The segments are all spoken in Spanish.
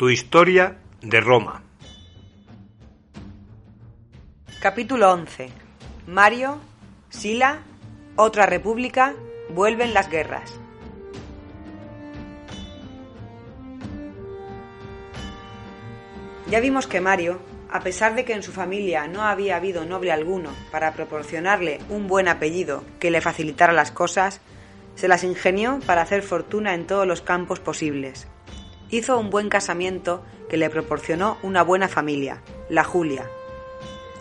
Tu historia de Roma. Capítulo 11. Mario, Sila, otra república, vuelven las guerras. Ya vimos que Mario, a pesar de que en su familia no había habido noble alguno para proporcionarle un buen apellido que le facilitara las cosas, se las ingenió para hacer fortuna en todos los campos posibles. Hizo un buen casamiento que le proporcionó una buena familia, la Julia.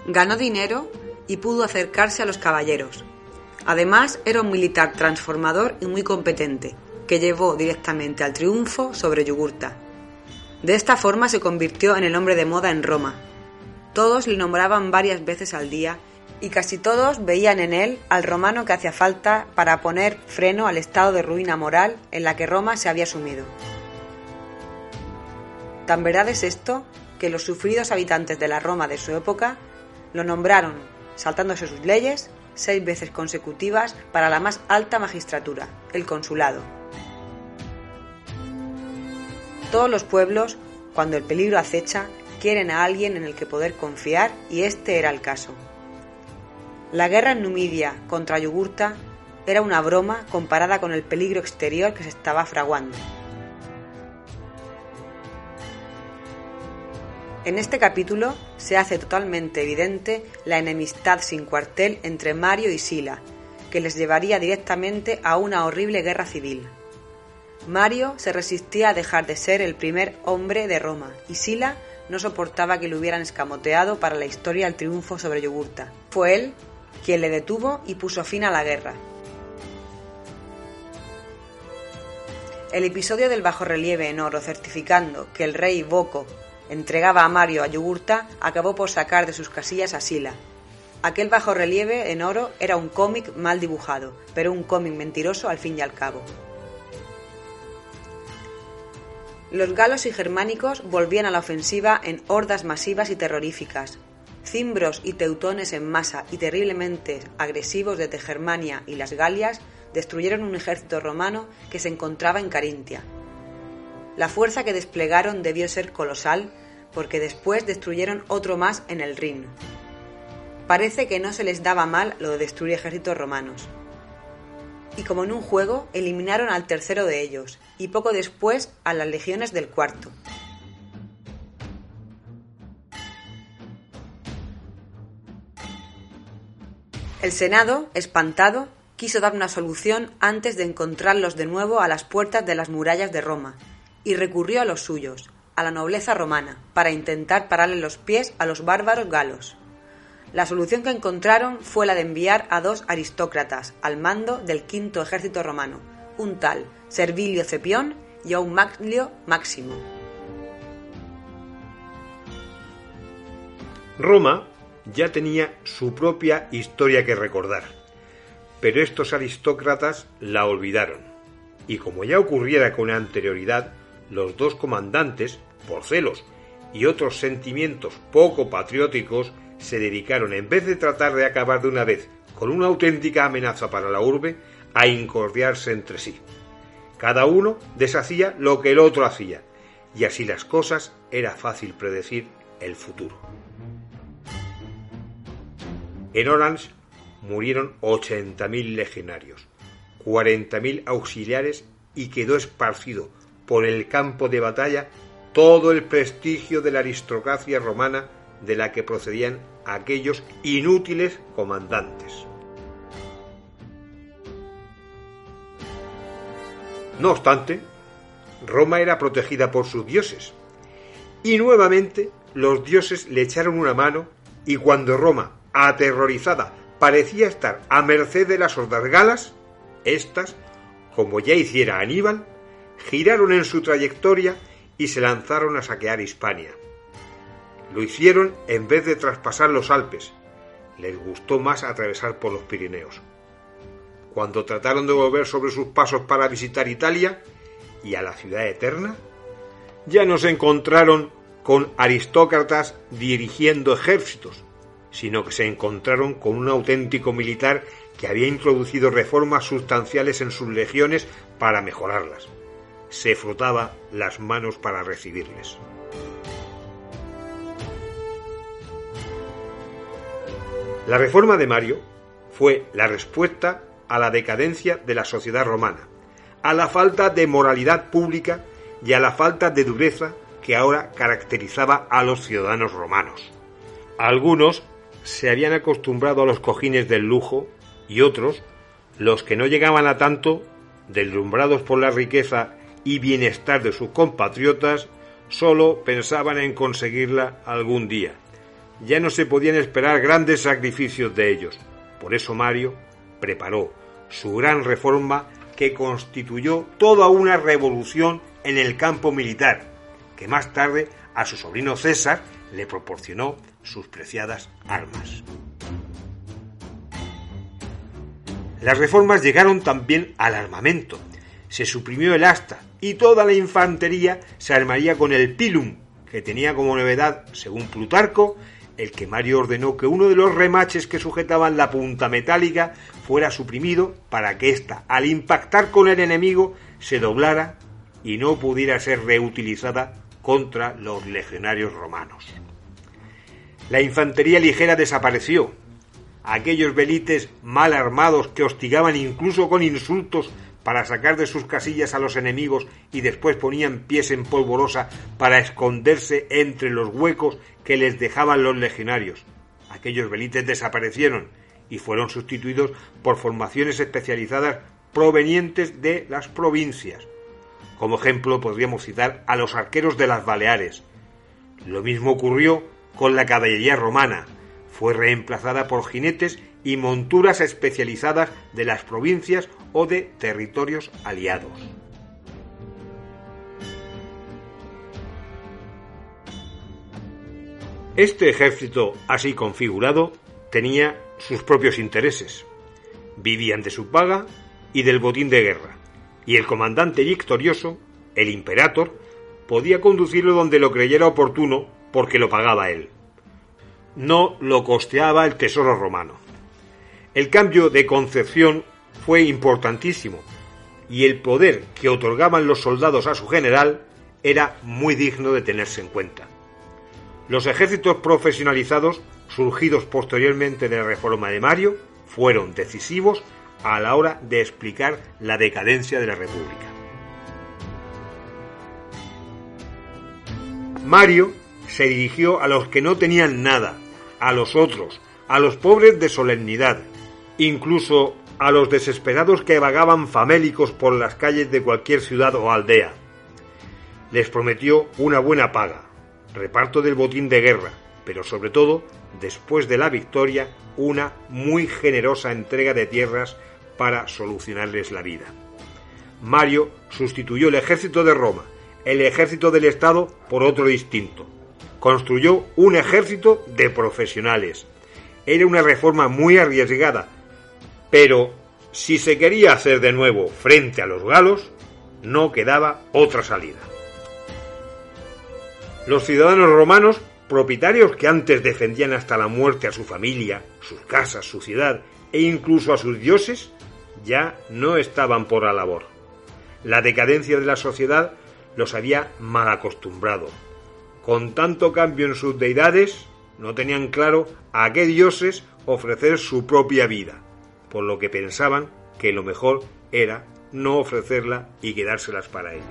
Ganó dinero y pudo acercarse a los caballeros. Además, era un militar transformador y muy competente, que llevó directamente al triunfo sobre Yugurta. De esta forma se convirtió en el hombre de moda en Roma. Todos le nombraban varias veces al día y casi todos veían en él al romano que hacía falta para poner freno al estado de ruina moral en la que Roma se había sumido. Tan verdad es esto que los sufridos habitantes de la Roma de su época lo nombraron, saltándose sus leyes, seis veces consecutivas para la más alta magistratura, el consulado. Todos los pueblos, cuando el peligro acecha, quieren a alguien en el que poder confiar y este era el caso. La guerra en Numidia contra Yugurta era una broma comparada con el peligro exterior que se estaba fraguando. En este capítulo se hace totalmente evidente la enemistad sin cuartel entre Mario y Sila, que les llevaría directamente a una horrible guerra civil. Mario se resistía a dejar de ser el primer hombre de Roma y Sila no soportaba que le hubieran escamoteado para la historia el triunfo sobre Yugurta. Fue él quien le detuvo y puso fin a la guerra. El episodio del bajorrelieve en oro certificando que el rey Boco entregaba a Mario a Yugurta acabó por sacar de sus casillas a Sila. Aquel bajorrelieve en oro era un cómic mal dibujado, pero un cómic mentiroso al fin y al cabo. Los galos y germánicos volvían a la ofensiva en hordas masivas y terroríficas, Cimbros y teutones en masa y terriblemente agresivos desde Germania y las Galias destruyeron un ejército romano que se encontraba en Carintia. La fuerza que desplegaron debió ser colosal porque después destruyeron otro más en el Rin. Parece que no se les daba mal lo de destruir ejércitos romanos. Y como en un juego, eliminaron al tercero de ellos y poco después a las legiones del cuarto. El Senado, espantado, quiso dar una solución antes de encontrarlos de nuevo a las puertas de las murallas de Roma, y recurrió a los suyos, a la nobleza romana, para intentar pararle los pies a los bárbaros galos. La solución que encontraron fue la de enviar a dos aristócratas al mando del quinto ejército romano, un tal Servilio Cepión y a un Maglio Máximo. Roma ya tenía su propia historia que recordar. Pero estos aristócratas la olvidaron. Y como ya ocurriera con anterioridad, los dos comandantes, por celos y otros sentimientos poco patrióticos, se dedicaron, en vez de tratar de acabar de una vez con una auténtica amenaza para la urbe, a incordiarse entre sí. Cada uno deshacía lo que el otro hacía, y así las cosas era fácil predecir el futuro. En Orange murieron 80.000 legionarios, 40.000 auxiliares y quedó esparcido por el campo de batalla todo el prestigio de la aristocracia romana de la que procedían aquellos inútiles comandantes. No obstante, Roma era protegida por sus dioses, y nuevamente los dioses le echaron una mano y cuando Roma aterrorizada, parecía estar a merced de las hordas galas, éstas, como ya hiciera Aníbal, giraron en su trayectoria y se lanzaron a saquear Hispania. Lo hicieron en vez de traspasar los Alpes. Les gustó más atravesar por los Pirineos. Cuando trataron de volver sobre sus pasos para visitar Italia y a la ciudad eterna, ya no se encontraron con aristócratas dirigiendo ejércitos, sino que se encontraron con un auténtico militar que había introducido reformas sustanciales en sus legiones para mejorarlas. Se frotaba las manos para recibirles. La reforma de Mario fue la respuesta a la decadencia de la sociedad romana, a la falta de moralidad pública y a la falta de dureza que ahora caracterizaba a los ciudadanos romanos. Algunos se habían acostumbrado a los cojines del lujo y otros, los que no llegaban a tanto, deslumbrados por la riqueza y bienestar de sus compatriotas, solo pensaban en conseguirla algún día. Ya no se podían esperar grandes sacrificios de ellos. Por eso Mario preparó su gran reforma que constituyó toda una revolución en el campo militar, que más tarde a su sobrino César le proporcionó sus preciadas armas. Las reformas llegaron también al armamento. Se suprimió el asta y toda la infantería se armaría con el pilum, que tenía como novedad, según Plutarco, el que Mario ordenó que uno de los remaches que sujetaban la punta metálica fuera suprimido para que ésta, al impactar con el enemigo, se doblara y no pudiera ser reutilizada contra los legionarios romanos. La infantería ligera desapareció. Aquellos velites mal armados que hostigaban incluso con insultos para sacar de sus casillas a los enemigos y después ponían pies en polvorosa para esconderse entre los huecos que les dejaban los legionarios. Aquellos velites desaparecieron y fueron sustituidos por formaciones especializadas provenientes de las provincias. Como ejemplo podríamos citar a los arqueros de las Baleares. Lo mismo ocurrió con la caballería romana. Fue reemplazada por jinetes y monturas especializadas de las provincias o de territorios aliados. Este ejército así configurado tenía sus propios intereses. Vivían de su paga y del botín de guerra, y el comandante victorioso, el imperator, podía conducirlo donde lo creyera oportuno porque lo pagaba él. No lo costeaba el tesoro romano. El cambio de concepción fue importantísimo y el poder que otorgaban los soldados a su general era muy digno de tenerse en cuenta. Los ejércitos profesionalizados, surgidos posteriormente de la reforma de Mario, fueron decisivos a la hora de explicar la decadencia de la República. Mario se dirigió a los que no tenían nada, a los otros, a los pobres de solemnidad, incluso a los desesperados que vagaban famélicos por las calles de cualquier ciudad o aldea. Les prometió una buena paga, reparto del botín de guerra, pero sobre todo, después de la victoria, una muy generosa entrega de tierras para solucionarles la vida. Mario sustituyó el ejército de Roma, el ejército del Estado, por otro distinto. Construyó un ejército de profesionales. Era una reforma muy arriesgada, pero si se quería hacer de nuevo frente a los galos, no quedaba otra salida. Los ciudadanos romanos, propietarios que antes defendían hasta la muerte a su familia, sus casas, su ciudad e incluso a sus dioses, ya no estaban por la labor. La decadencia de la sociedad los había mal acostumbrado. Con tanto cambio en sus deidades, no tenían claro a qué dioses ofrecer su propia vida, por lo que pensaban que lo mejor era no ofrecerla y quedárselas para ellos.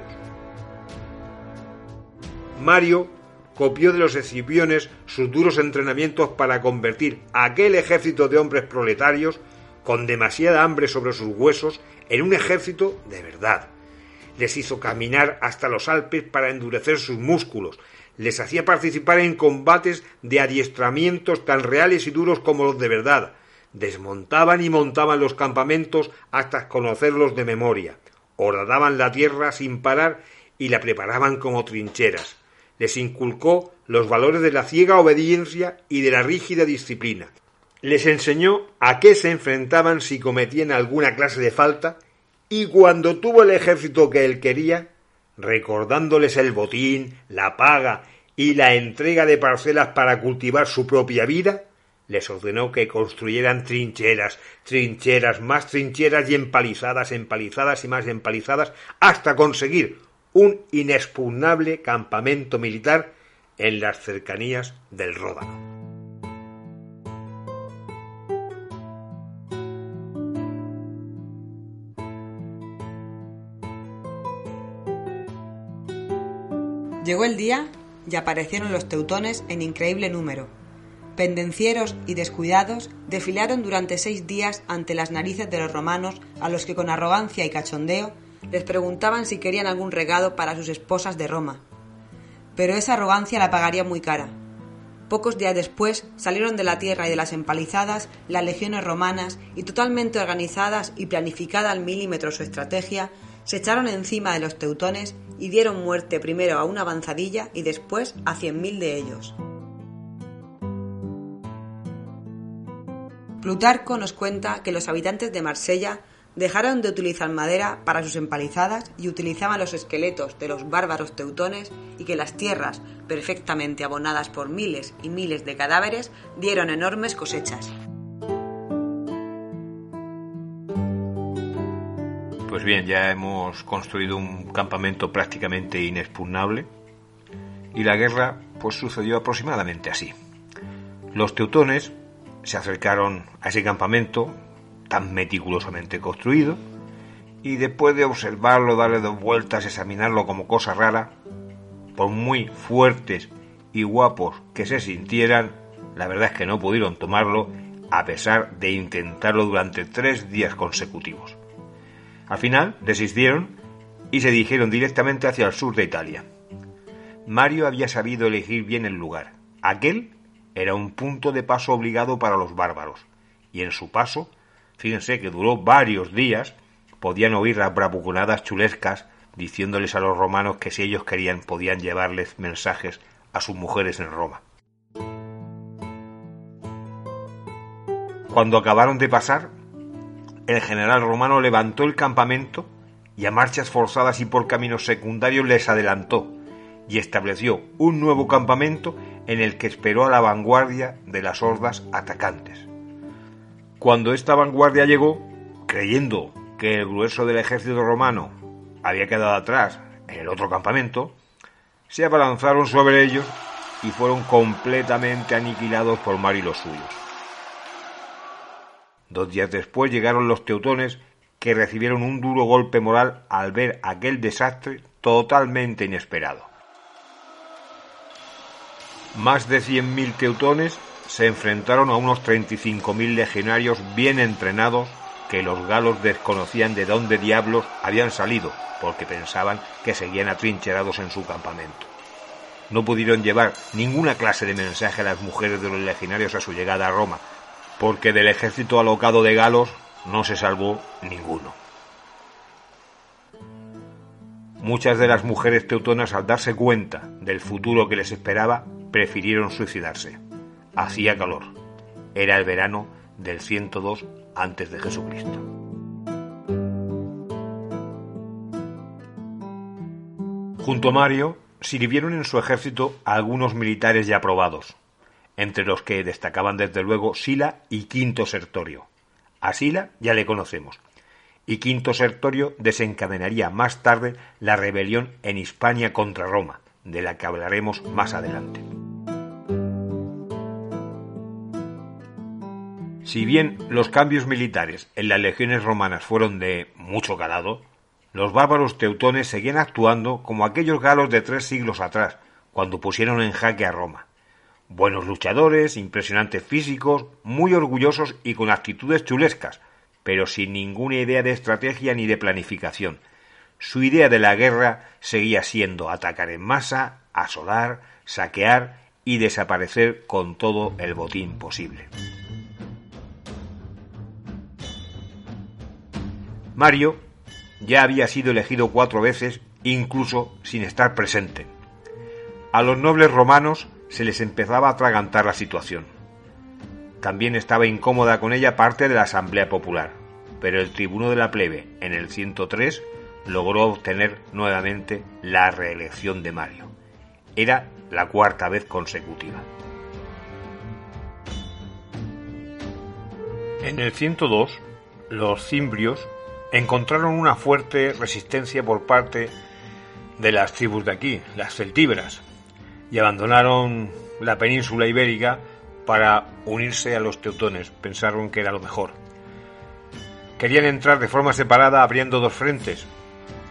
Mario copió de los escipiones sus duros entrenamientos para convertir aquel ejército de hombres proletarios con demasiada hambre sobre sus huesos en un ejército de verdad. Les hizo caminar hasta los Alpes para endurecer sus músculos, les hacía participar en combates de adiestramientos tan reales y duros como los de verdad, desmontaban y montaban los campamentos hasta conocerlos de memoria, horadaban la tierra sin parar y la preparaban como trincheras. Les inculcó los valores de la ciega obediencia y de la rígida disciplina. Les enseñó a qué se enfrentaban si cometían alguna clase de falta y cuando tuvo el ejército que él quería, recordándoles el botín, la paga y la entrega de parcelas para cultivar su propia vida, les ordenó que construyeran trincheras, trincheras, más trincheras y empalizadas, empalizadas y más empalizadas, hasta conseguir un inexpugnable campamento militar en las cercanías del Ródano. Llegó el día y aparecieron los teutones en increíble número. Pendencieros y descuidados desfilaron durante seis días ante las narices de los romanos a los que con arrogancia y cachondeo les preguntaban si querían algún regalo para sus esposas de Roma. Pero esa arrogancia la pagaría muy cara. Pocos días después salieron de la tierra y de las empalizadas las legiones romanas y totalmente organizadas y planificada al milímetro su estrategia, se echaron encima de los teutones y dieron muerte primero a una avanzadilla y después a cien mil de ellos. Plutarco nos cuenta que los habitantes de Marsella dejaron de utilizar madera para sus empalizadas y utilizaban los esqueletos de los bárbaros teutones y que las tierras, perfectamente abonadas por miles y miles de cadáveres, dieron enormes cosechas. Pues bien, ya hemos construido un campamento prácticamente inexpugnable y la guerra pues sucedió aproximadamente así. Los teutones se acercaron a ese campamento tan meticulosamente construido y después de observarlo, darle dos vueltas, examinarlo como cosa rara, por muy fuertes y guapos que se sintieran, la verdad es que no pudieron tomarlo a pesar de intentarlo durante tres días consecutivos. Al final desistieron y se dirigieron directamente hacia el sur de Italia. Mario había sabido elegir bien el lugar. Aquel era un punto de paso obligado para los bárbaros, y en su paso, fíjense que duró varios días, podían oír las bravuconadas chulescas diciéndoles a los romanos que si ellos querían podían llevarles mensajes a sus mujeres en Roma. Cuando acabaron de pasar, el general romano levantó el campamento y a marchas forzadas y por caminos secundarios les adelantó y estableció un nuevo campamento en el que esperó a la vanguardia de las hordas atacantes. Cuando esta vanguardia llegó, creyendo que el grueso del ejército romano había quedado atrás en el otro campamento, se abalanzaron sobre ellos y fueron completamente aniquilados por Mar y los suyos. Dos días después llegaron los teutones que recibieron un duro golpe moral al ver aquel desastre totalmente inesperado. Más de 100.000 teutones se enfrentaron a unos 35.000 legionarios bien entrenados que los galos desconocían de dónde diablos habían salido, porque pensaban que seguían atrincherados en su campamento. No pudieron llevar ninguna clase de mensaje a las mujeres de los legionarios a su llegada a Roma, porque del ejército alocado de galos no se salvó ninguno. Muchas de las mujeres teutonas al darse cuenta del futuro que les esperaba prefirieron suicidarse. Hacía calor. Era el verano del 102 antes de Jesucristo. Junto a Mario sirvieron en su ejército algunos militares ya probados, entre los que destacaban desde luego Sila y Quinto Sertorio. A Sila ya le conocemos, y Quinto Sertorio desencadenaría más tarde la rebelión en Hispania contra Roma, de la que hablaremos más adelante. Si bien los cambios militares en las legiones romanas fueron de mucho calado, los bárbaros teutones seguían actuando como aquellos galos de tres siglos atrás, cuando pusieron en jaque a Roma. Buenos luchadores, impresionantes físicos, muy orgullosos y con actitudes chulescas, pero sin ninguna idea de estrategia ni de planificación. Su idea de la guerra seguía siendo atacar en masa, asolar, saquear y desaparecer con todo el botín posible. Mario ya había sido elegido cuatro veces, incluso sin estar presente. A los nobles romanos se les empezaba a atragantar la situación. También estaba incómoda con ella parte de la Asamblea Popular, pero el tribuno de la plebe, en el 103, logró obtener nuevamente la reelección de Mario. Era la cuarta vez consecutiva. En el 102, los cimbrios encontraron una fuerte resistencia por parte de las tribus de aquí, las celtíberas, y abandonaron la península ibérica para unirse a los teutones. Pensaron que era lo mejor. Querían entrar de forma separada abriendo dos frentes.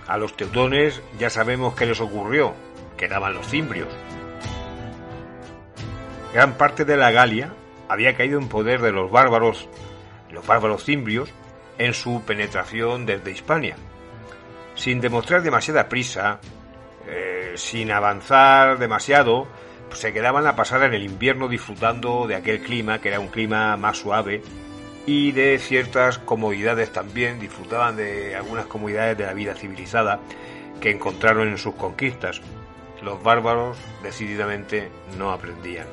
A los teutones ya sabemos qué les ocurrió, quedaban los cimbrios. Gran parte de la Galia había caído en poder de los bárbaros, los bárbaros cimbrios, en su penetración desde Hispania. Sin demostrar demasiada prisa, eh, sin avanzar demasiado, se quedaban a pasar en el invierno disfrutando de aquel clima, que era un clima más suave, y de ciertas comodidades también, disfrutaban de algunas comodidades de la vida civilizada que encontraron en sus conquistas. Los bárbaros decididamente no aprendían.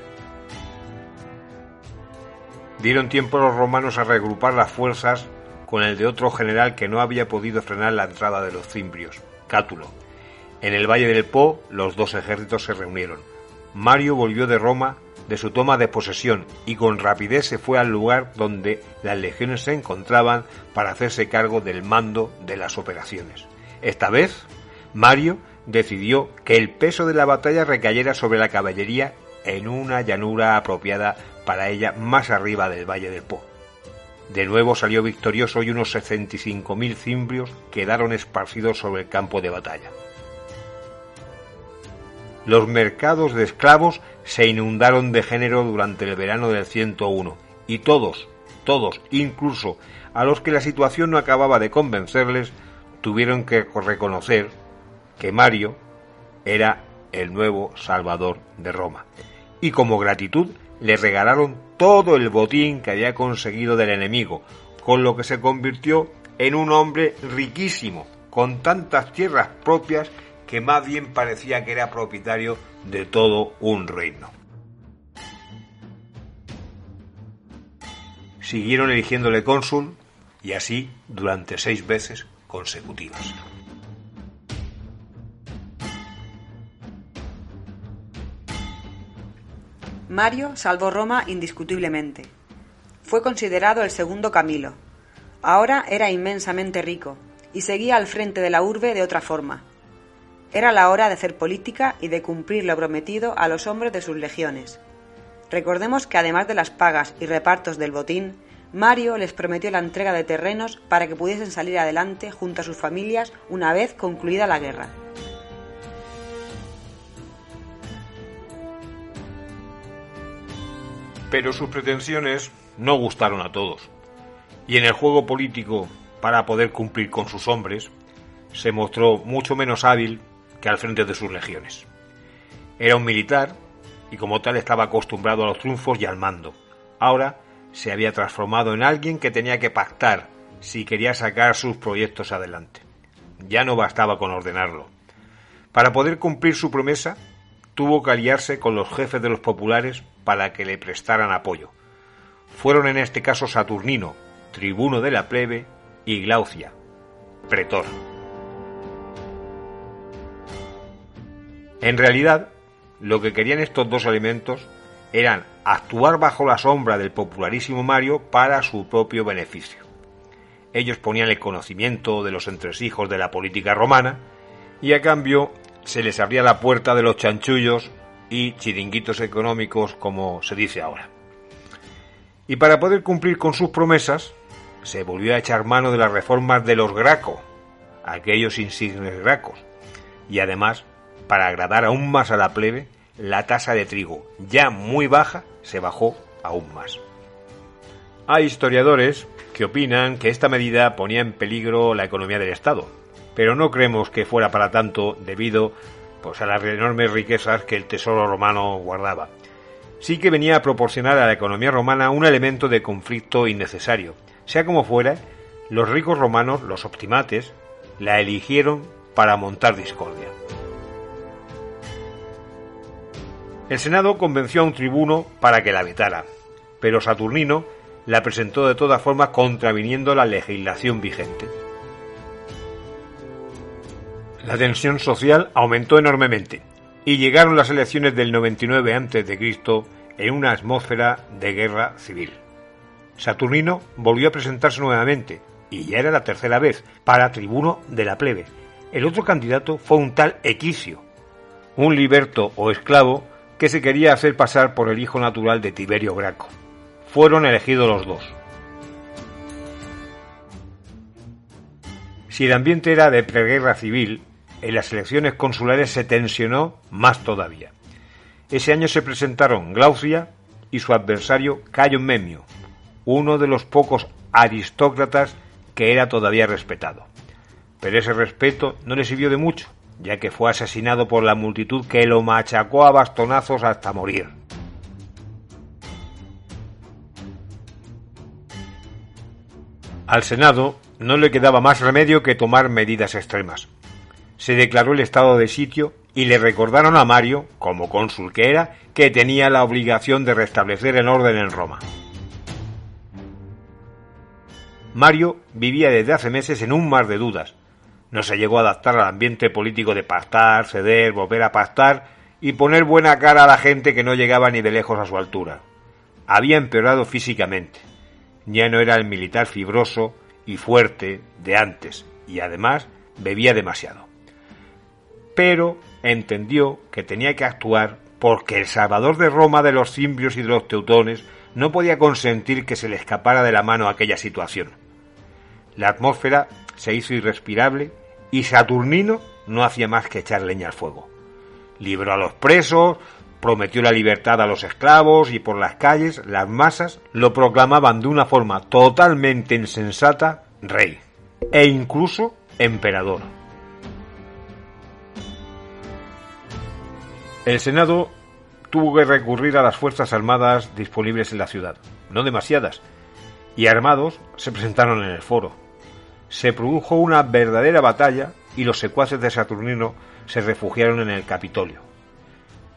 Dieron tiempo los romanos a regrupar las fuerzas con el de otro general que no había podido frenar la entrada de los cimbrios, Cátulo. En el valle del Po los dos ejércitos se reunieron. Mario volvió de Roma de su toma de posesión y con rapidez se fue al lugar donde las legiones se encontraban para hacerse cargo del mando de las operaciones. Esta vez, Mario decidió que el peso de la batalla recayera sobre la caballería en una llanura apropiada para ella más arriba del valle del Po. De nuevo salió victorioso y unos 65.000 cimbrios quedaron esparcidos sobre el campo de batalla. Los mercados de esclavos se inundaron de género durante el verano del 101 y todos, todos, incluso a los que la situación no acababa de convencerles, tuvieron que reconocer que Mario era el nuevo Salvador de Roma. Y como gratitud le regalaron todo el botín que había conseguido del enemigo, con lo que se convirtió en un hombre riquísimo, con tantas tierras propias que más bien parecía que era propietario de todo un reino. Siguieron eligiéndole cónsul y así durante seis veces consecutivas. Mario salvó Roma indiscutiblemente. Fue considerado el segundo Camilo. Ahora era inmensamente rico y seguía al frente de la urbe de otra forma. Era la hora de hacer política y de cumplir lo prometido a los hombres de sus legiones. Recordemos que además de las pagas y repartos del botín, Mario les prometió la entrega de terrenos para que pudiesen salir adelante junto a sus familias una vez concluida la guerra. Pero sus pretensiones no gustaron a todos. Y en el juego político, para poder cumplir con sus hombres, se mostró mucho menos hábil que al frente de sus legiones. Era un militar y como tal estaba acostumbrado a los triunfos y al mando. Ahora se había transformado en alguien que tenía que pactar si quería sacar sus proyectos adelante. Ya no bastaba con ordenarlo. Para poder cumplir su promesa, tuvo que aliarse con los jefes de los populares para que le prestaran apoyo. Fueron en este caso Saturnino, tribuno de la plebe, y Glaucia, pretor. En realidad, lo que querían estos dos elementos eran actuar bajo la sombra del popularísimo Mario para su propio beneficio. Ellos ponían el conocimiento de los entresijos de la política romana y a cambio se les abría la puerta de los chanchullos y chiringuitos económicos, como se dice ahora. Y para poder cumplir con sus promesas, se volvió a echar mano de las reformas de los Graco, aquellos insignes gracos, y además, para agradar aún más a la plebe, la tasa de trigo, ya muy baja, se bajó aún más. Hay historiadores que opinan que esta medida ponía en peligro la economía del Estado, pero no creemos que fuera para tanto debido pues, a las enormes riquezas que el tesoro romano guardaba. Sí que venía a proporcionar a la economía romana un elemento de conflicto innecesario. Sea como fuera, los ricos romanos, los optimates, la eligieron para montar discordia. El Senado convenció a un tribuno para que la vetara, pero Saturnino la presentó de todas formas contraviniendo la legislación vigente la tensión social aumentó enormemente y llegaron las elecciones del 99 a.C. en una atmósfera de guerra civil. Saturnino volvió a presentarse nuevamente, y ya era la tercera vez, para tribuno de la plebe, El otro candidato fue un tal Equicio, un liberto o esclavo que se quería hacer pasar por el hijo natural de Tiberio Graco. Fueron elegidos los dos. Si el ambiente era de preguerra civil, en las elecciones consulares se tensionó más todavía. Ese año se presentaron Glaucia y su adversario Cayo Memio, uno de los pocos aristócratas que era todavía respetado. Pero ese respeto no le sirvió de mucho, ya que fue asesinado por la multitud que lo machacó a bastonazos hasta morir. Al Senado no le quedaba más remedio que tomar medidas extremas. Se declaró el estado de sitio y le recordaron a Mario, como cónsul que era, que tenía la obligación de restablecer el orden en Roma. Mario vivía desde hace meses en un mar de dudas. No se llegó a adaptar al ambiente político de pactar, ceder, volver a pactar y poner buena cara a la gente que no llegaba ni de lejos a su altura. Había empeorado físicamente. Ya no era el militar fibroso y fuerte de antes y además bebía demasiado. Pero entendió que tenía que actuar porque el salvador de Roma de los cimbrios y de los teutones no podía consentir que se le escapara de la mano aquella situación. La atmósfera se hizo irrespirable y Saturnino no hacía más que echar leña al fuego. Libró a los presos, prometió la libertad a los esclavos y por las calles las masas lo proclamaban de una forma totalmente insensata rey e incluso emperador. El Senado tuvo que recurrir a las fuerzas armadas disponibles en la ciudad, no demasiadas, y armados se presentaron en el foro. Se produjo una verdadera batalla y los secuaces de Saturnino se refugiaron en el Capitolio.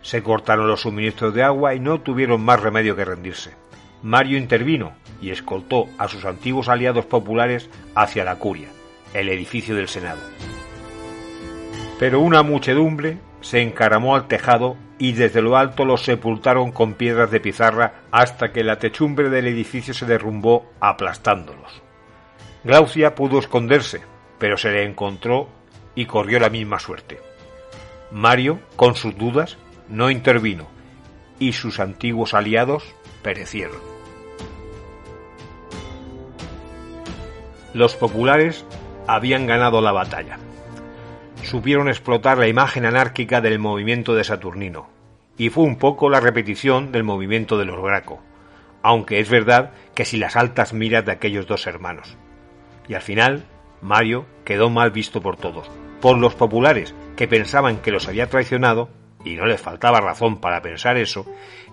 Se cortaron los suministros de agua y no tuvieron más remedio que rendirse. Mario intervino y escoltó a sus antiguos aliados populares hacia la curia, el edificio del Senado. Pero una muchedumbre se encaramó al tejado y desde lo alto los sepultaron con piedras de pizarra hasta que la techumbre del edificio se derrumbó aplastándolos. Glaucia pudo esconderse, pero se le encontró y corrió la misma suerte. Mario, con sus dudas, no intervino y sus antiguos aliados perecieron. Los populares habían ganado la batalla supieron explotar la imagen anárquica del movimiento de Saturnino, y fue un poco la repetición del movimiento de los Graco, aunque es verdad que si las altas miras de aquellos dos hermanos. Y al final, Mario quedó mal visto por todos, por los populares, que pensaban que los había traicionado, y no les faltaba razón para pensar eso,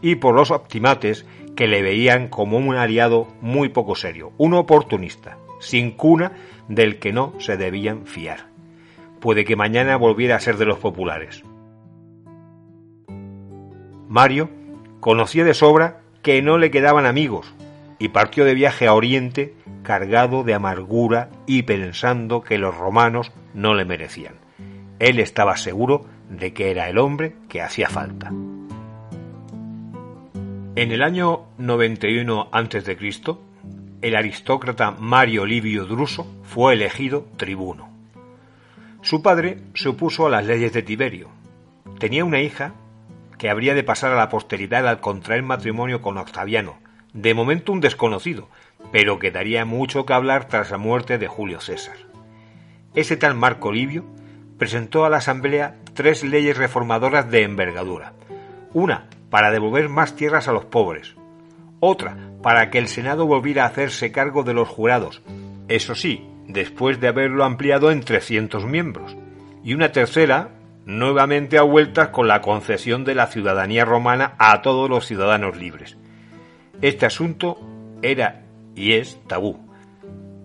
y por los optimates, que le veían como un aliado muy poco serio, un oportunista, sin cuna del que no se debían fiar puede que mañana volviera a ser de los populares. Mario conocía de sobra que no le quedaban amigos y partió de viaje a Oriente cargado de amargura y pensando que los romanos no le merecían. Él estaba seguro de que era el hombre que hacía falta. En el año 91 a.C., el aristócrata Mario Livio Druso fue elegido tribuno. Su padre se opuso a las leyes de Tiberio. Tenía una hija que habría de pasar a la posteridad al contraer matrimonio con Octaviano, de momento un desconocido, pero que daría mucho que hablar tras la muerte de Julio César. Ese tal Marco Livio presentó a la Asamblea tres leyes reformadoras de envergadura. Una para devolver más tierras a los pobres. Otra para que el Senado volviera a hacerse cargo de los jurados. Eso sí, después de haberlo ampliado en 300 miembros, y una tercera, nuevamente a vueltas con la concesión de la ciudadanía romana a todos los ciudadanos libres. Este asunto era y es tabú.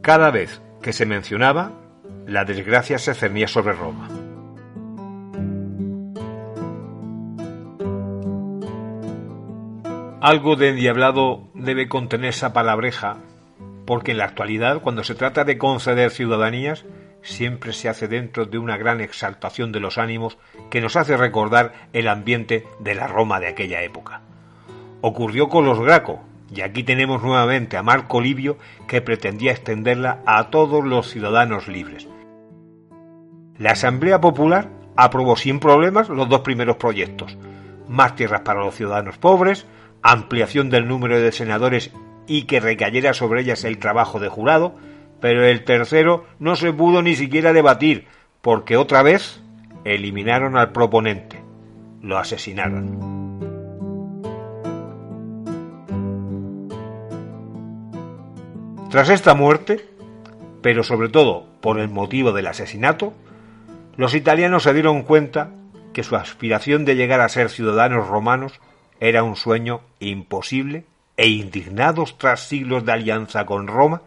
Cada vez que se mencionaba, la desgracia se cernía sobre Roma. Algo de endiablado debe contener esa palabreja porque en la actualidad, cuando se trata de conceder ciudadanías, siempre se hace dentro de una gran exaltación de los ánimos que nos hace recordar el ambiente de la Roma de aquella época. Ocurrió con los Graco, y aquí tenemos nuevamente a Marco Livio que pretendía extenderla a todos los ciudadanos libres. La Asamblea Popular aprobó sin problemas los dos primeros proyectos, más tierras para los ciudadanos pobres, ampliación del número de senadores y que recayera sobre ellas el trabajo de jurado, pero el tercero no se pudo ni siquiera debatir, porque otra vez eliminaron al proponente, lo asesinaron. Tras esta muerte, pero sobre todo por el motivo del asesinato, los italianos se dieron cuenta que su aspiración de llegar a ser ciudadanos romanos era un sueño imposible e indignados tras siglos de alianza con Roma,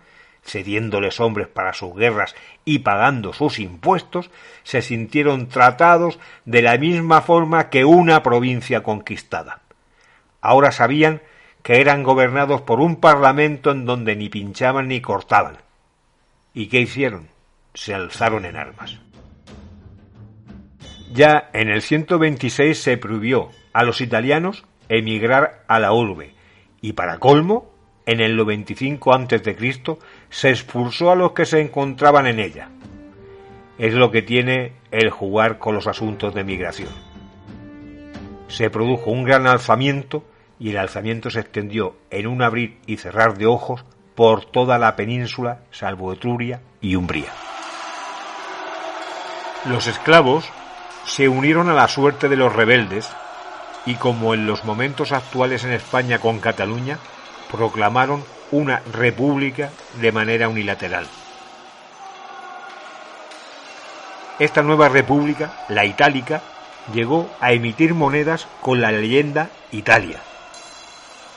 cediéndoles hombres para sus guerras y pagando sus impuestos, se sintieron tratados de la misma forma que una provincia conquistada. Ahora sabían que eran gobernados por un parlamento en donde ni pinchaban ni cortaban. ¿Y qué hicieron? Se alzaron en armas. Ya en el 126 se prohibió a los italianos emigrar a la urbe y para colmo, en el 95 a.C. se expulsó a los que se encontraban en ella. Es lo que tiene el jugar con los asuntos de migración. Se produjo un gran alzamiento y el alzamiento se extendió en un abrir y cerrar de ojos por toda la península salvo Etruria y Umbría. Los esclavos se unieron a la suerte de los rebeldes y como en los momentos actuales en España con Cataluña, proclamaron una república de manera unilateral. Esta nueva república, la itálica, llegó a emitir monedas con la leyenda Italia.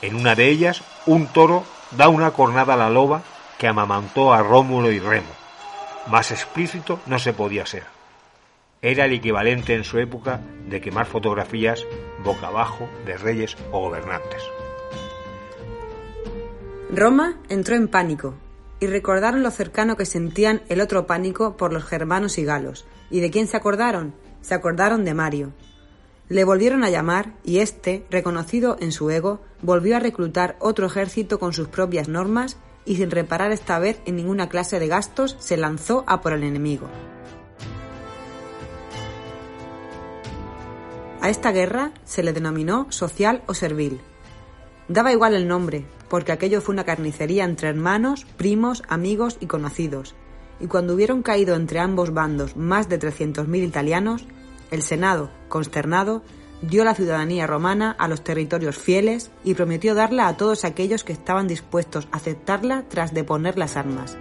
En una de ellas, un toro da una cornada a la loba que amamantó a Rómulo y Remo. Más explícito no se podía ser. Era el equivalente en su época de quemar fotografías boca abajo de reyes o gobernantes. Roma entró en pánico y recordaron lo cercano que sentían el otro pánico por los germanos y galos. ¿Y de quién se acordaron? Se acordaron de Mario. Le volvieron a llamar y éste, reconocido en su ego, volvió a reclutar otro ejército con sus propias normas y sin reparar esta vez en ninguna clase de gastos, se lanzó a por el enemigo. A esta guerra se le denominó social o servil. Daba igual el nombre, porque aquello fue una carnicería entre hermanos, primos, amigos y conocidos, y cuando hubieron caído entre ambos bandos más de 300.000 italianos, el Senado, consternado, dio la ciudadanía romana a los territorios fieles y prometió darla a todos aquellos que estaban dispuestos a aceptarla tras deponer las armas.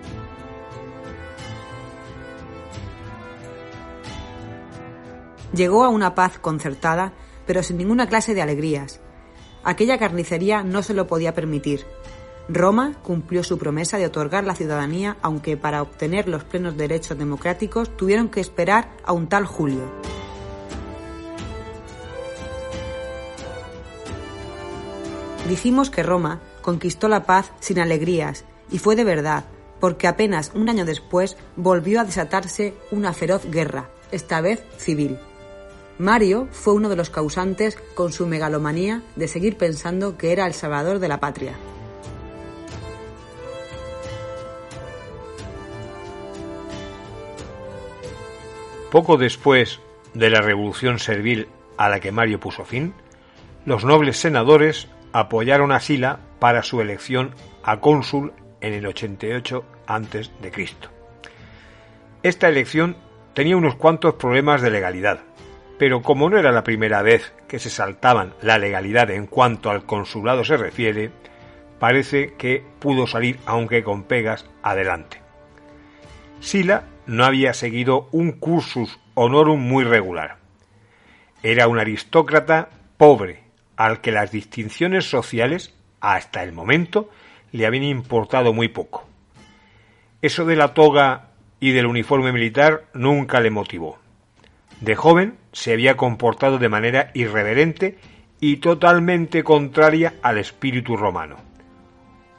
Llegó a una paz concertada, pero sin ninguna clase de alegrías. Aquella carnicería no se lo podía permitir. Roma cumplió su promesa de otorgar la ciudadanía, aunque para obtener los plenos derechos democráticos tuvieron que esperar a un tal Julio. Dijimos que Roma conquistó la paz sin alegrías, y fue de verdad, porque apenas un año después volvió a desatarse una feroz guerra, esta vez civil. Mario fue uno de los causantes con su megalomanía de seguir pensando que era el salvador de la patria. Poco después de la revolución servil a la que Mario puso fin, los nobles senadores apoyaron a Sila para su elección a cónsul en el 88 a.C. Esta elección tenía unos cuantos problemas de legalidad, pero como no era la primera vez que se saltaban la legalidad en cuanto al consulado se refiere, parece que pudo salir, aunque con pegas, adelante. Sila no había seguido un cursus honorum muy regular. Era un aristócrata pobre, al que las distinciones sociales, hasta el momento, le habían importado muy poco. Eso de la toga y del uniforme militar nunca le motivó. De joven se había comportado de manera irreverente y totalmente contraria al espíritu romano.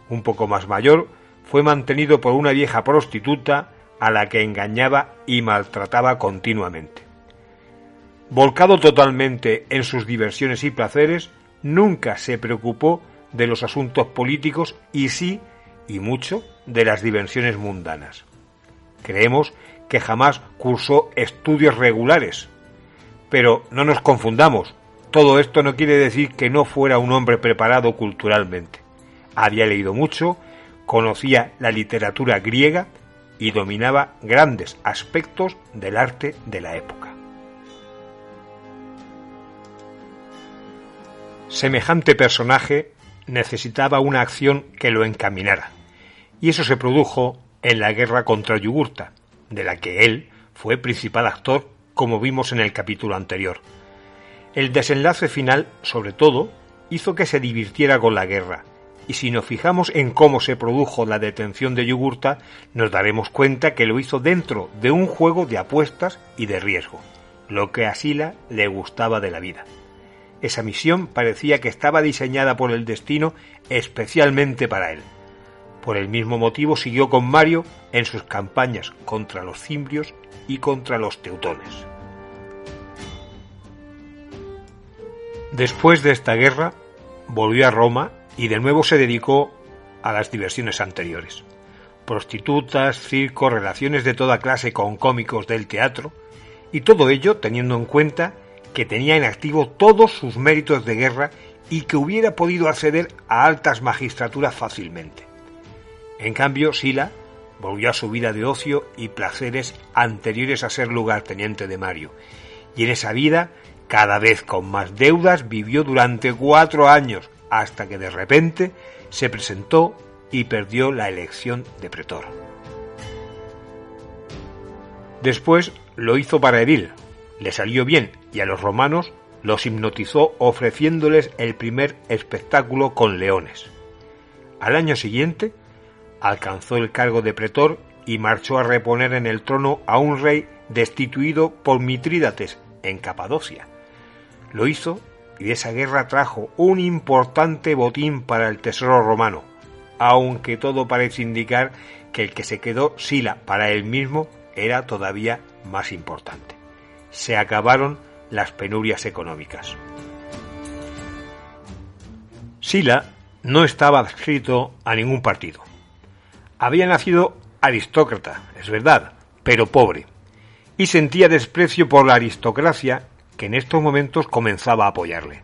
Un poco más mayor, fue mantenido por una vieja prostituta a la que engañaba y maltrataba continuamente. Volcado totalmente en sus diversiones y placeres, nunca se preocupó de los asuntos políticos y sí, y mucho, de las diversiones mundanas. Creemos que jamás cursó estudios regulares. Pero no nos confundamos, todo esto no quiere decir que no fuera un hombre preparado culturalmente. Había leído mucho, conocía la literatura griega y dominaba grandes aspectos del arte de la época. Semejante personaje necesitaba una acción que lo encaminara, y eso se produjo en la guerra contra Yugurta, de la que él fue principal actor, como vimos en el capítulo anterior. El desenlace final, sobre todo, hizo que se divirtiera con la guerra, y si nos fijamos en cómo se produjo la detención de Yugurta, nos daremos cuenta que lo hizo dentro de un juego de apuestas y de riesgo, lo que a Sila le gustaba de la vida. Esa misión parecía que estaba diseñada por el destino especialmente para él. Por el mismo motivo siguió con Mario en sus campañas contra los cimbrios y contra los teutones. Después de esta guerra, volvió a Roma y de nuevo se dedicó a las diversiones anteriores. Prostitutas, circos, relaciones de toda clase con cómicos del teatro, y todo ello teniendo en cuenta que tenía en activo todos sus méritos de guerra y que hubiera podido acceder a altas magistraturas fácilmente. En cambio, Sila volvió a su vida de ocio y placeres anteriores a ser lugarteniente de Mario, y en esa vida, cada vez con más deudas, vivió durante cuatro años, hasta que de repente se presentó y perdió la elección de pretor. Después lo hizo para Edil, le salió bien y a los romanos los hipnotizó ofreciéndoles el primer espectáculo con leones. Al año siguiente alcanzó el cargo de pretor y marchó a reponer en el trono a un rey destituido por Mitrídates en Capadocia. Lo hizo y de esa guerra trajo un importante botín para el tesoro romano, aunque todo parece indicar que el que se quedó Sila para él mismo era todavía más importante. Se acabaron las penurias económicas. Sila no estaba adscrito a ningún partido. Había nacido aristócrata, es verdad, pero pobre, y sentía desprecio por la aristocracia que en estos momentos comenzaba a apoyarle.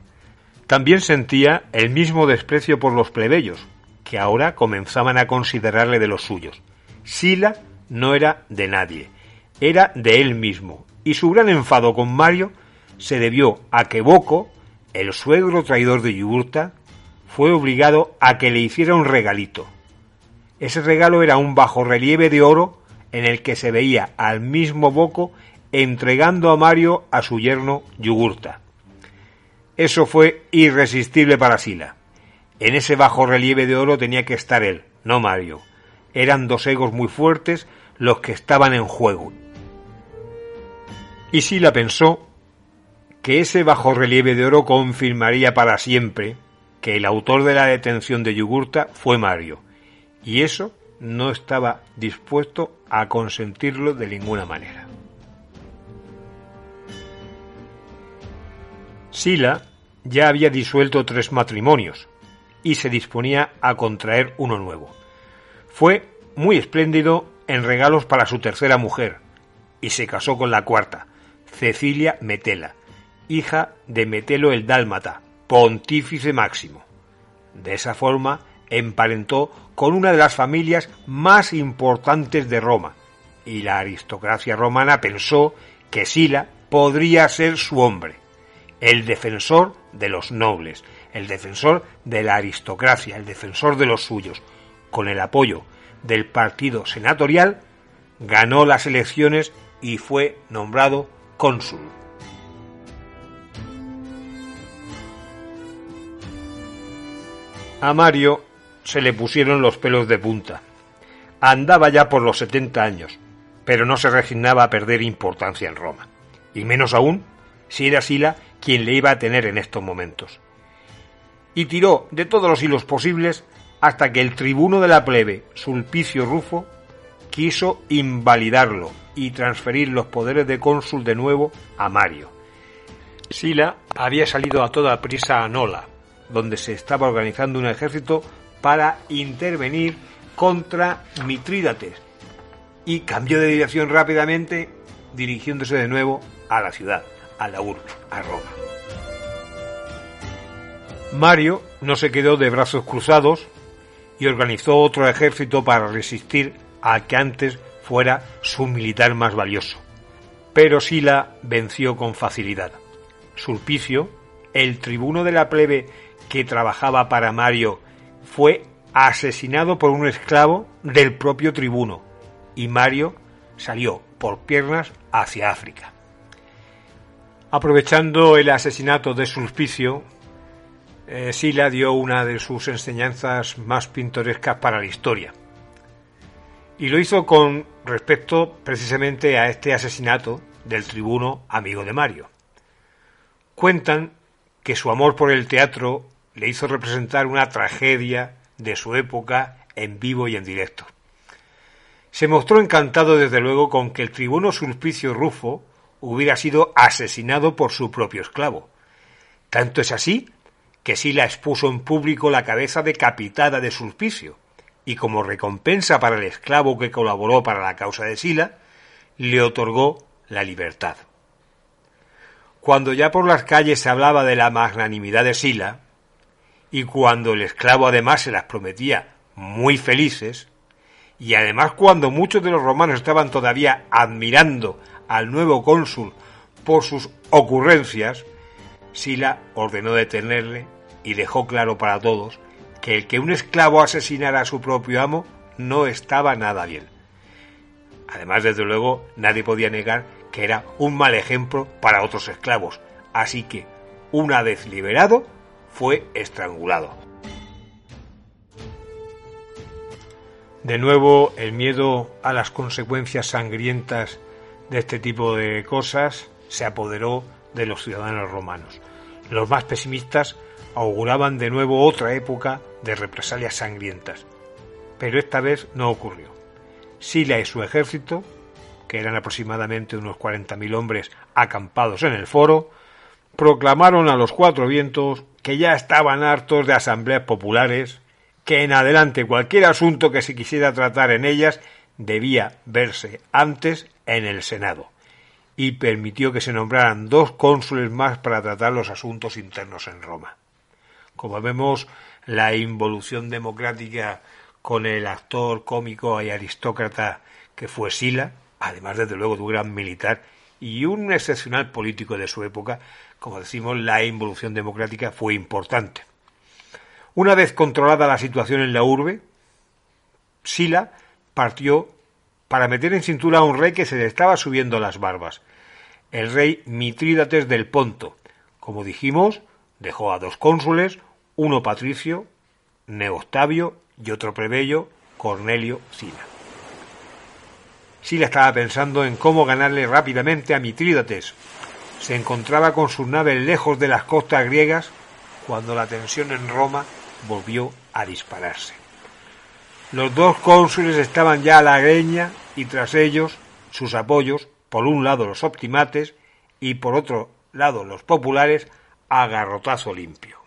También sentía el mismo desprecio por los plebeyos, que ahora comenzaban a considerarle de los suyos. Sila no era de nadie, era de él mismo, y su gran enfado con Mario se debió a que Boco, el suegro traidor de Yugurta, fue obligado a que le hiciera un regalito. Ese regalo era un bajorrelieve de oro en el que se veía al mismo Boco entregando a Mario a su yerno Yugurta. Eso fue irresistible para Sila. En ese bajo relieve de oro tenía que estar él, no Mario. Eran dos egos muy fuertes los que estaban en juego. Y Sila pensó que ese bajo relieve de oro confirmaría para siempre que el autor de la detención de Yugurta fue Mario, y eso no estaba dispuesto a consentirlo de ninguna manera. Sila ya había disuelto tres matrimonios y se disponía a contraer uno nuevo. Fue muy espléndido en regalos para su tercera mujer y se casó con la cuarta, Cecilia Metela, hija de Metelo el Dálmata, pontífice máximo. De esa forma emparentó con una de las familias más importantes de Roma, y la aristocracia romana pensó que Sila podría ser su hombre el defensor de los nobles, el defensor de la aristocracia, el defensor de los suyos, con el apoyo del partido senatorial, ganó las elecciones y fue nombrado cónsul. A Mario se le pusieron los pelos de punta. Andaba ya por los 70 años, pero no se resignaba a perder importancia en Roma, y menos aún si era Sila quien le iba a tener en estos momentos. Y tiró de todos los hilos posibles hasta que el tribuno de la plebe, Sulpicio Rufo, quiso invalidarlo y transferir los poderes de cónsul de nuevo a Mario. Sila había salido a toda prisa a Nola, donde se estaba organizando un ejército para intervenir contra Mitrídates, y cambió de dirección rápidamente, dirigiéndose de nuevo a la ciudad, a la urbe, a Roma. Mario no se quedó de brazos cruzados y organizó otro ejército para resistir al que antes fuera su militar más valioso. Pero Sila venció con facilidad. Sulpicio, el tribuno de la plebe que trabajaba para Mario, fue asesinado por un esclavo del propio tribuno y Mario salió por piernas hacia África. Aprovechando el asesinato de Sulpicio, eh, Sila dio una de sus enseñanzas más pintorescas para la historia. Y lo hizo con respecto precisamente a este asesinato del tribuno amigo de Mario. Cuentan que su amor por el teatro le hizo representar una tragedia de su época en vivo y en directo. Se mostró encantado desde luego con que el tribuno Sulpicio Rufo hubiera sido asesinado por su propio esclavo. Tanto es así que Sila expuso en público la cabeza decapitada de Sulpicio, y como recompensa para el esclavo que colaboró para la causa de Sila, le otorgó la libertad. Cuando ya por las calles se hablaba de la magnanimidad de Sila, y cuando el esclavo además se las prometía muy felices, y además cuando muchos de los romanos estaban todavía admirando al nuevo cónsul por sus ocurrencias, Sila ordenó detenerle y dejó claro para todos que el que un esclavo asesinara a su propio amo no estaba nada bien. Además, desde luego, nadie podía negar que era un mal ejemplo para otros esclavos, así que, una vez liberado, fue estrangulado. De nuevo, el miedo a las consecuencias sangrientas de este tipo de cosas se apoderó de los ciudadanos romanos. Los más pesimistas auguraban de nuevo otra época de represalias sangrientas. Pero esta vez no ocurrió. Sila y su ejército, que eran aproximadamente unos 40.000 hombres acampados en el foro, proclamaron a los cuatro vientos que ya estaban hartos de asambleas populares que en adelante cualquier asunto que se quisiera tratar en ellas debía verse antes en el Senado y permitió que se nombraran dos cónsules más para tratar los asuntos internos en Roma. Como vemos, la involución democrática con el actor cómico y aristócrata que fue Sila, además desde luego de un gran militar y un excepcional político de su época, como decimos, la involución democrática fue importante. Una vez controlada la situación en la urbe, Sila partió para meter en cintura a un rey que se le estaba subiendo las barbas, el rey Mitrídates del Ponto. Como dijimos, dejó a dos cónsules, uno patricio, Neoctavio, y otro plebeyo, Cornelio Sila. Sila estaba pensando en cómo ganarle rápidamente a Mitrídates. Se encontraba con sus naves lejos de las costas griegas cuando la tensión en Roma volvió a dispararse. Los dos cónsules estaban ya a la greña y tras ellos sus apoyos, por un lado los optimates y por otro lado los populares, a garrotazo limpio.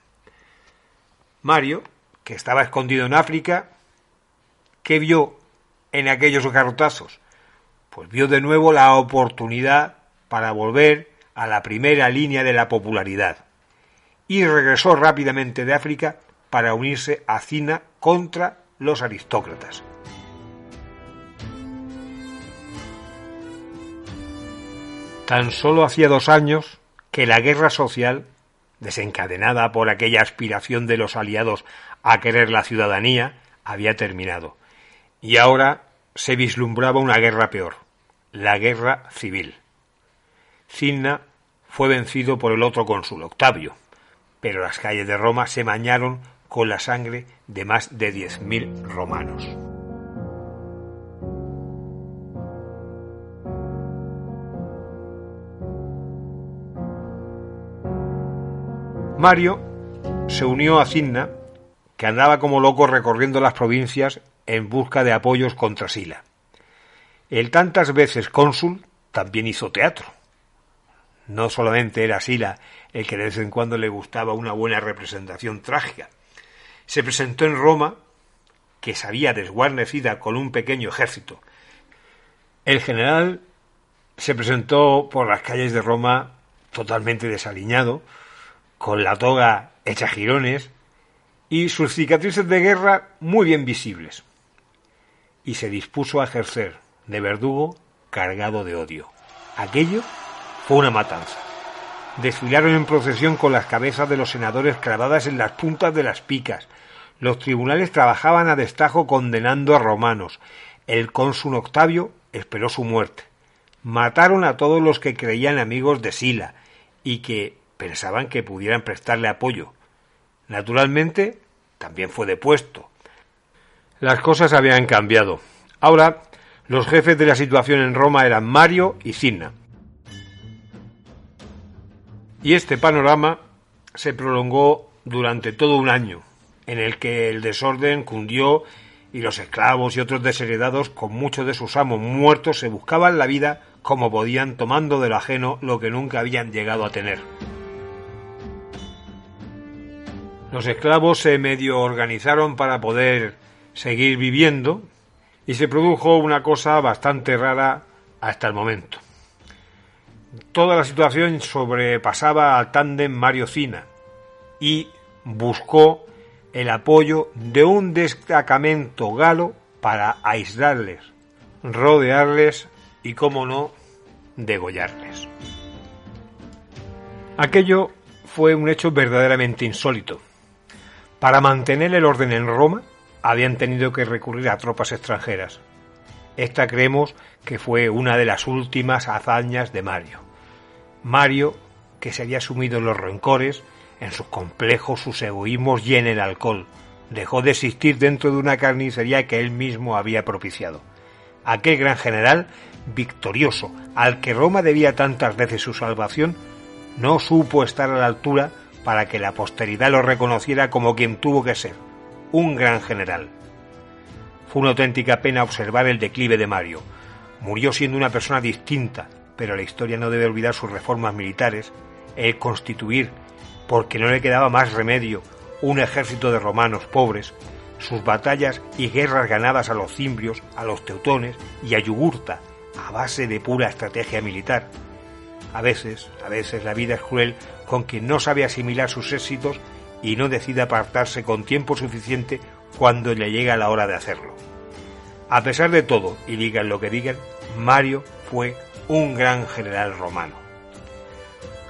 Mario, que estaba escondido en África, ¿qué vio en aquellos garrotazos? Pues vio de nuevo la oportunidad para volver a la primera línea de la popularidad y regresó rápidamente de África para unirse a Cina contra los aristócratas. Tan solo hacía dos años que la guerra social, desencadenada por aquella aspiración de los aliados a querer la ciudadanía, había terminado. Y ahora se vislumbraba una guerra peor, la guerra civil. Cinna fue vencido por el otro cónsul, Octavio, pero las calles de Roma se bañaron con la sangre de más de 10.000 romanos. Mario se unió a Cinna, que andaba como loco recorriendo las provincias en busca de apoyos contra Sila. El tantas veces cónsul también hizo teatro. No solamente era Sila el que de vez en cuando le gustaba una buena representación trágica, se presentó en Roma, que se había desguarnecida con un pequeño ejército, El general se presentó por las calles de Roma totalmente desaliñado, con la toga hecha jirones y sus cicatrices de guerra muy bien visibles. Y se dispuso a ejercer de verdugo cargado de odio. Aquello fue una matanza. Desfilaron en procesión con las cabezas de los senadores clavadas en las puntas de las picas. Los tribunales trabajaban a destajo condenando a romanos. El cónsul Octavio esperó su muerte. Mataron a todos los que creían amigos de Sila y que pensaban que pudieran prestarle apoyo. Naturalmente, también fue depuesto. Las cosas habían cambiado. Ahora, los jefes de la situación en Roma eran Mario y Cinna. Y este panorama se prolongó durante todo un año, en el que el desorden cundió y los esclavos y otros desheredados, con muchos de sus amos muertos, se buscaban la vida como podían, tomando de lo ajeno lo que nunca habían llegado a tener. Los esclavos se medio organizaron para poder seguir viviendo y se produjo una cosa bastante rara hasta el momento. Toda la situación sobrepasaba al tándem Mario Cina y buscó el apoyo de un destacamento galo para aislarles, rodearles y, como no, degollarles. Aquello fue un hecho verdaderamente insólito. Para mantener el orden en Roma habían tenido que recurrir a tropas extranjeras. Esta creemos que fue una de las últimas hazañas de Mario. Mario, que se había sumido en los rencores, en sus complejos, sus egoísmos y en el alcohol, dejó de existir dentro de una carnicería que él mismo había propiciado. Aquel gran general, victorioso, al que Roma debía tantas veces su salvación, no supo estar a la altura para que la posteridad lo reconociera como quien tuvo que ser, un gran general. Fue una auténtica pena observar el declive de Mario. Murió siendo una persona distinta, pero la historia no debe olvidar sus reformas militares, el constituir, porque no le quedaba más remedio, un ejército de romanos pobres, sus batallas y guerras ganadas a los cimbrios, a los teutones y a Yugurta, a base de pura estrategia militar. A veces, a veces la vida es cruel con quien no sabe asimilar sus éxitos y no decide apartarse con tiempo suficiente cuando le llega la hora de hacerlo. A pesar de todo, y digan lo que digan, Mario fue un gran general romano.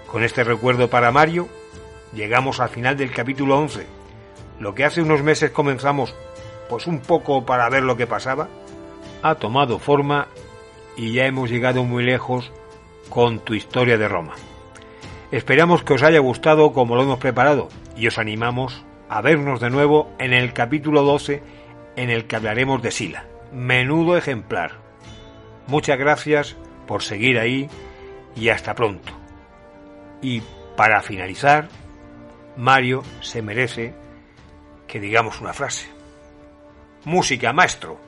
Con este recuerdo para Mario, llegamos al final del capítulo 11. Lo que hace unos meses comenzamos, pues un poco para ver lo que pasaba, ha tomado forma y ya hemos llegado muy lejos con tu historia de Roma. Esperamos que os haya gustado como lo hemos preparado y os animamos a vernos de nuevo en el capítulo 12 en el que hablaremos de Sila. Menudo ejemplar. Muchas gracias por seguir ahí y hasta pronto. Y para finalizar, Mario se merece que digamos una frase. Música, maestro.